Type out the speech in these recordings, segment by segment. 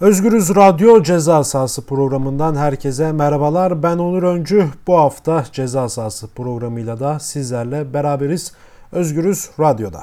Özgürüz Radyo Ceza Sahası programından herkese merhabalar. Ben Onur Öncü. Bu hafta Ceza Sahası programıyla da sizlerle beraberiz. Özgürüz Radyo'da.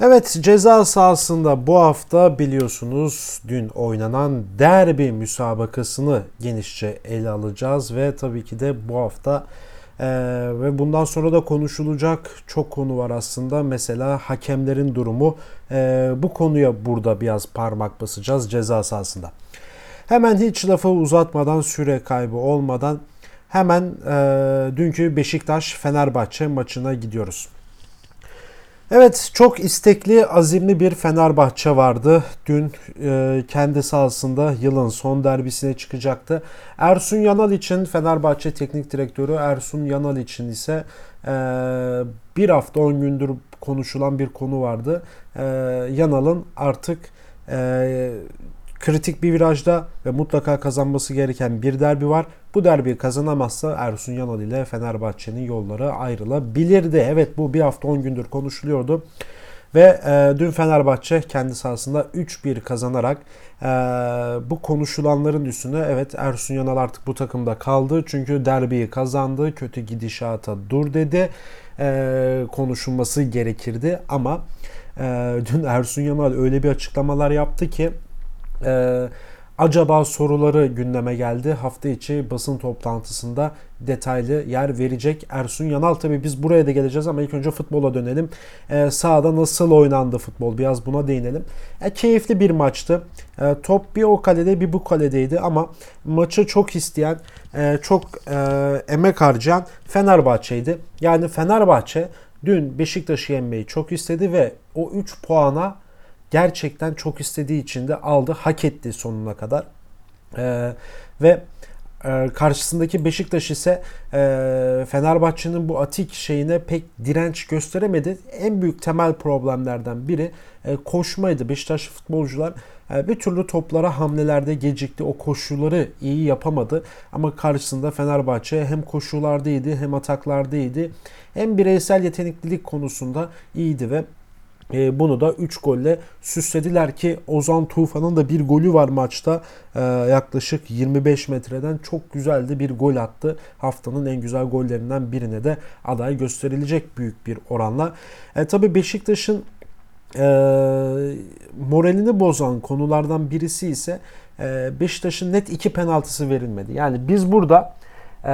Evet ceza sahasında bu hafta biliyorsunuz dün oynanan derbi müsabakasını genişçe ele alacağız ve tabii ki de bu hafta ee, ve bundan sonra da konuşulacak çok konu var aslında. Mesela hakemlerin durumu. Ee, bu konuya burada biraz parmak basacağız ceza sahasında. Hemen hiç lafı uzatmadan, süre kaybı olmadan hemen e, dünkü Beşiktaş-Fenerbahçe maçına gidiyoruz. Evet çok istekli, azimli bir Fenerbahçe vardı. Dün e, kendi sahasında yılın son derbisine çıkacaktı. Ersun Yanal için Fenerbahçe Teknik Direktörü Ersun Yanal için ise e, bir hafta 10 gündür konuşulan bir konu vardı. E, Yanal'ın artık e, kritik bir virajda ve mutlaka kazanması gereken bir derbi var. Bu derbiyi kazanamazsa Ersun Yanal ile Fenerbahçe'nin yolları ayrılabilirdi. Evet bu bir hafta 10 gündür konuşuluyordu. Ve e, dün Fenerbahçe kendi sahasında 3-1 kazanarak e, bu konuşulanların üstüne evet Ersun Yanal artık bu takımda kaldı. Çünkü derbiyi kazandı. Kötü gidişata dur dedi. E, konuşulması gerekirdi ama e, dün Ersun Yanal öyle bir açıklamalar yaptı ki ee, acaba soruları gündeme geldi. Hafta içi basın toplantısında detaylı yer verecek Ersun Yanal. Tabii biz buraya da geleceğiz ama ilk önce futbola dönelim. Ee, sahada nasıl oynandı futbol biraz buna değinelim. E, keyifli bir maçtı. E, top bir o kalede bir bu kaledeydi ama maçı çok isteyen, e, çok e, emek harcayan Fenerbahçe'ydi. Yani Fenerbahçe dün Beşiktaş'ı yenmeyi çok istedi ve o 3 puana gerçekten çok istediği için de aldı. Hak etti sonuna kadar. Ee, ve e, karşısındaki Beşiktaş ise e, Fenerbahçe'nin bu atik şeyine pek direnç gösteremedi. En büyük temel problemlerden biri e, koşmaydı. Beşiktaş futbolcular e, bir türlü toplara hamlelerde gecikti. O koşuları iyi yapamadı. Ama karşısında Fenerbahçe hem koşularda iyiydi hem ataklarda iyiydi. Hem bireysel yeteneklilik konusunda iyiydi ve e, bunu da 3 golle süslediler ki Ozan Tufan'ın da bir golü var maçta. E, yaklaşık 25 metreden çok güzeldi bir gol attı. Haftanın en güzel gollerinden birine de aday gösterilecek büyük bir oranla. E, Tabi Beşiktaş'ın e, moralini bozan konulardan birisi ise e, Beşiktaş'ın net iki penaltısı verilmedi. Yani biz burada e,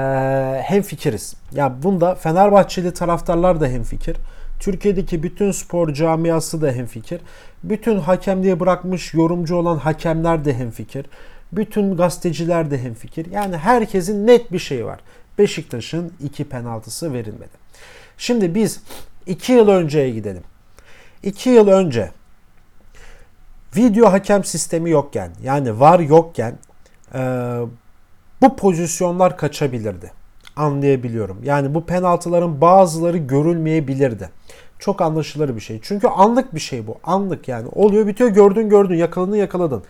hem fikiriz. Ya bunda Fenerbahçeli taraftarlar da hem fikir. Türkiye'deki bütün spor camiası da hemfikir. Bütün hakemliğe bırakmış yorumcu olan hakemler de hemfikir. Bütün gazeteciler de hemfikir. Yani herkesin net bir şey var. Beşiktaş'ın iki penaltısı verilmedi. Şimdi biz iki yıl önceye gidelim. İki yıl önce video hakem sistemi yokken yani var yokken e, bu pozisyonlar kaçabilirdi. Anlayabiliyorum. Yani bu penaltıların bazıları görülmeyebilirdi çok anlaşılır bir şey. Çünkü anlık bir şey bu. Anlık yani. Oluyor bitiyor gördün gördün yakaladın yakaladın.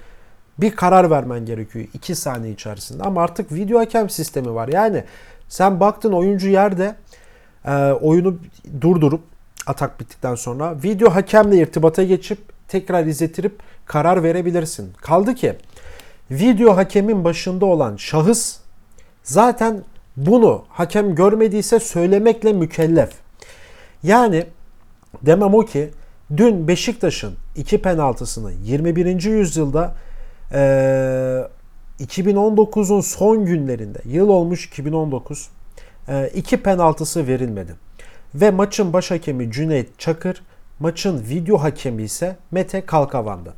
Bir karar vermen gerekiyor 2 saniye içerisinde. Ama artık video hakem sistemi var. Yani sen baktın oyuncu yerde e, oyunu durdurup atak bittikten sonra video hakemle irtibata geçip tekrar izletirip karar verebilirsin. Kaldı ki video hakemin başında olan şahıs zaten bunu hakem görmediyse söylemekle mükellef. Yani Demem o ki dün Beşiktaş'ın iki penaltısını 21. yüzyılda e, 2019'un son günlerinde yıl olmuş 2019 e, iki penaltısı verilmedi. Ve maçın baş hakemi Cüneyt Çakır, maçın video hakemi ise Mete Kalkavan'dı.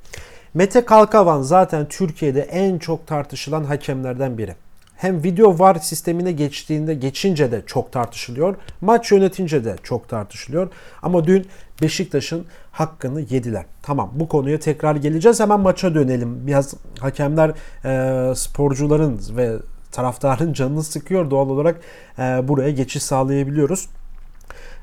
Mete Kalkavan zaten Türkiye'de en çok tartışılan hakemlerden biri hem video var sistemine geçtiğinde geçince de çok tartışılıyor. Maç yönetince de çok tartışılıyor. Ama dün Beşiktaş'ın hakkını yediler. Tamam bu konuya tekrar geleceğiz. Hemen maça dönelim. Biraz hakemler e, sporcuların ve taraftarın canını sıkıyor. Doğal olarak e, buraya geçiş sağlayabiliyoruz.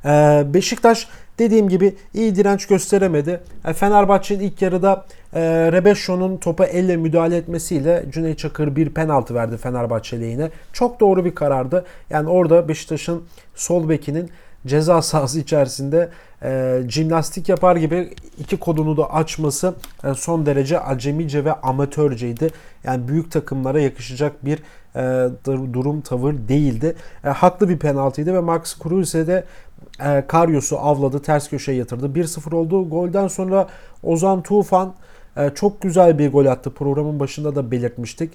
E, Beşiktaş Dediğim gibi iyi direnç gösteremedi. E, Fenerbahçe'nin ilk yarıda e, Rebeşo'nun topa elle müdahale etmesiyle Cüneyt Çakır bir penaltı verdi Fenerbahçe lehine. Çok doğru bir karardı. Yani orada Beşiktaş'ın sol bekinin ceza sahası içerisinde e, jimnastik yapar gibi iki kodunu da açması e, son derece acemice ve amatörceydi. Yani büyük takımlara yakışacak bir e, durum tavır değildi. E, haklı bir penaltıydı ve Max Kruse de e, Karyos'u avladı, ters köşeye yatırdı. 1-0 oldu. Golden sonra Ozan Tufan e, çok güzel bir gol attı. Programın başında da belirtmiştik.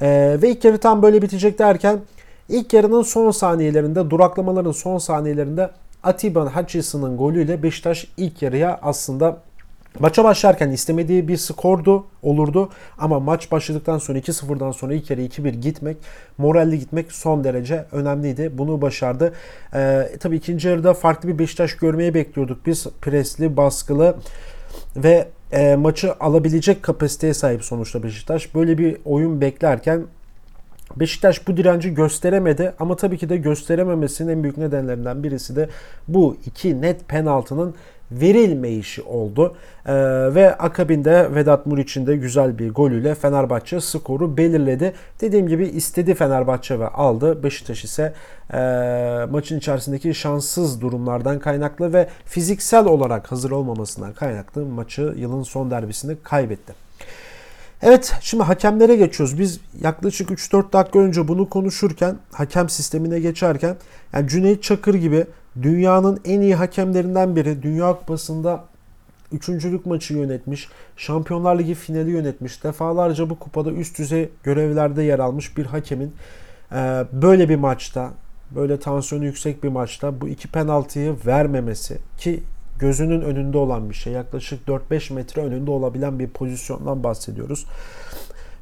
E, ve ilk yarı tam böyle bitecek derken ilk yarının son saniyelerinde, duraklamaların son saniyelerinde Atiba Hutchinson'ın golüyle Beşiktaş ilk yarıya aslında Maça başlarken istemediği bir skordu, olurdu ama maç başladıktan sonra 2-0'dan sonra ilk yarı 2-1 gitmek, moralli gitmek son derece önemliydi. Bunu başardı. Ee, tabii ikinci yarıda farklı bir Beşiktaş görmeyi bekliyorduk. Biz presli, baskılı ve e, maçı alabilecek kapasiteye sahip sonuçta Beşiktaş. Böyle bir oyun beklerken Beşiktaş bu direnci gösteremedi ama tabii ki de gösterememesinin en büyük nedenlerinden birisi de bu iki net penaltının verilmeyişi oldu. Ee, ve akabinde Vedat Muriç'in de güzel bir golüyle Fenerbahçe skoru belirledi. Dediğim gibi istedi Fenerbahçe ve aldı. Beşiktaş ise e, maçın içerisindeki şanssız durumlardan kaynaklı ve fiziksel olarak hazır olmamasından kaynaklı maçı yılın son derbisini kaybetti. Evet şimdi hakemlere geçiyoruz. Biz yaklaşık 3-4 dakika önce bunu konuşurken hakem sistemine geçerken yani Cüneyt Çakır gibi dünyanın en iyi hakemlerinden biri Dünya Kupası'nda üçüncülük maçı yönetmiş, Şampiyonlar Ligi finali yönetmiş, defalarca bu kupada üst düzey görevlerde yer almış bir hakemin e, böyle bir maçta, böyle tansiyonu yüksek bir maçta bu iki penaltıyı vermemesi ki gözünün önünde olan bir şey. Yaklaşık 4-5 metre önünde olabilen bir pozisyondan bahsediyoruz.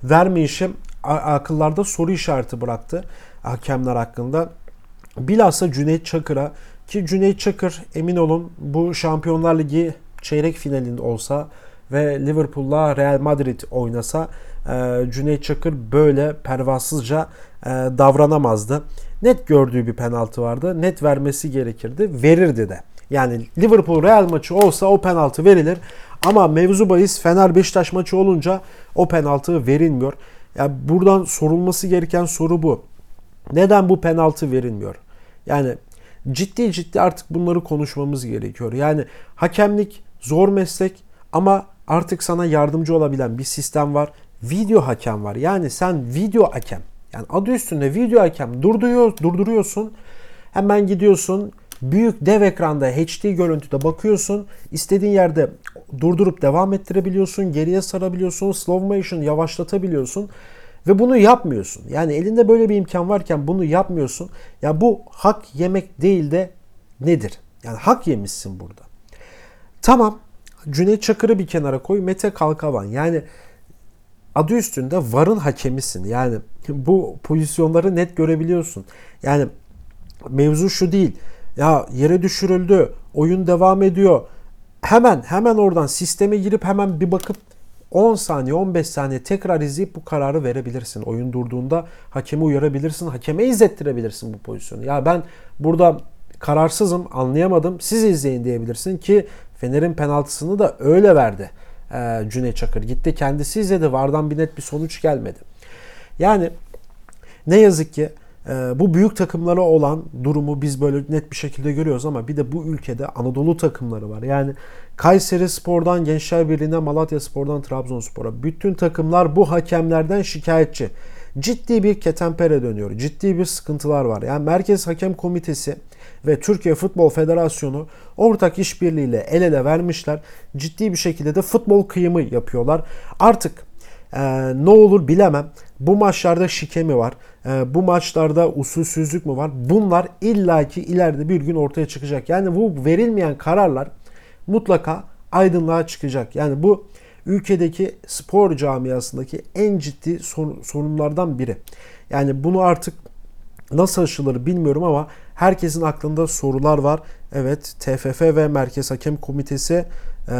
Vermeyişim akıllarda soru işareti bıraktı hakemler hakkında. Bilhassa Cüneyt Çakır'a ki Cüneyt Çakır emin olun bu Şampiyonlar Ligi çeyrek finalinde olsa ve Liverpool'la Real Madrid oynasa e, Cüneyt Çakır böyle pervasızca e, davranamazdı. Net gördüğü bir penaltı vardı. Net vermesi gerekirdi. Verirdi de. Yani Liverpool Real maçı olsa o penaltı verilir. Ama mevzu bahis Fener Beşiktaş maçı olunca o penaltı verilmiyor. Yani buradan sorulması gereken soru bu. Neden bu penaltı verilmiyor? Yani ciddi ciddi artık bunları konuşmamız gerekiyor. Yani hakemlik zor meslek ama artık sana yardımcı olabilen bir sistem var. Video hakem var. Yani sen video hakem. Yani adı üstünde video hakem durduruyor, durduruyorsun. Hemen gidiyorsun büyük dev ekranda HD görüntüde bakıyorsun. İstediğin yerde durdurup devam ettirebiliyorsun. Geriye sarabiliyorsun. Slow motion yavaşlatabiliyorsun. Ve bunu yapmıyorsun. Yani elinde böyle bir imkan varken bunu yapmıyorsun. Ya bu hak yemek değil de nedir? Yani hak yemişsin burada. Tamam. Cüneyt Çakır'ı bir kenara koy. Mete Kalkavan. Yani adı üstünde varın hakemisin. Yani bu pozisyonları net görebiliyorsun. Yani mevzu şu değil. Ya yere düşürüldü. Oyun devam ediyor. Hemen hemen oradan sisteme girip hemen bir bakıp 10 saniye 15 saniye tekrar izleyip bu kararı verebilirsin. Oyun durduğunda hakemi uyarabilirsin. Hakeme izlettirebilirsin bu pozisyonu. Ya ben burada kararsızım anlayamadım siz izleyin diyebilirsin ki Fener'in penaltısını da öyle verdi ee, Cüneyt Çakır. Gitti kendisi izledi. Vardan bir net bir sonuç gelmedi. Yani ne yazık ki bu büyük takımlara olan durumu biz böyle net bir şekilde görüyoruz ama bir de bu ülkede Anadolu takımları var. Yani Kayseri Spor'dan Gençler Birliği'ne, Malatya Spor'dan Trabzonspor'a bütün takımlar bu hakemlerden şikayetçi. Ciddi bir ketempere dönüyor. Ciddi bir sıkıntılar var. Yani Merkez Hakem Komitesi ve Türkiye Futbol Federasyonu ortak işbirliğiyle el ele vermişler. Ciddi bir şekilde de futbol kıyımı yapıyorlar. Artık e, ne olur bilemem. Bu maçlarda şike mi var? E, bu maçlarda usulsüzlük mü var? Bunlar illaki ileride bir gün ortaya çıkacak. Yani bu verilmeyen kararlar mutlaka aydınlığa çıkacak. Yani bu ülkedeki spor camiasındaki en ciddi sorunlardan biri. Yani bunu artık nasıl aşılır bilmiyorum ama herkesin aklında sorular var. Evet TFF ve Merkez Hakem Komitesi ee,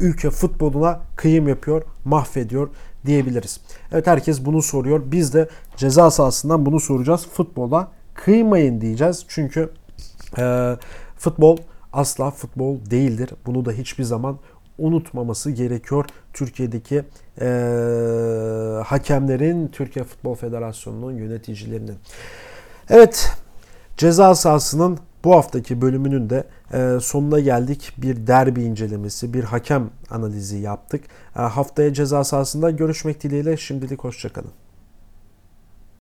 ülke futboluna kıyım yapıyor, mahvediyor diyebiliriz. Evet herkes bunu soruyor. Biz de ceza sahasından bunu soracağız. Futbola kıymayın diyeceğiz. Çünkü e, futbol asla futbol değildir. Bunu da hiçbir zaman unutmaması gerekiyor Türkiye'deki e, hakemlerin, Türkiye Futbol Federasyonu'nun yöneticilerinin. Evet ceza sahasının Bu haftaki bölümünün de e, sonuna geldik. Bir derbi incelemesi, bir hakem analizi yaptık. E, haftaya ceza sahasında görüşmek dileğiyle şimdilik hoşçakalın.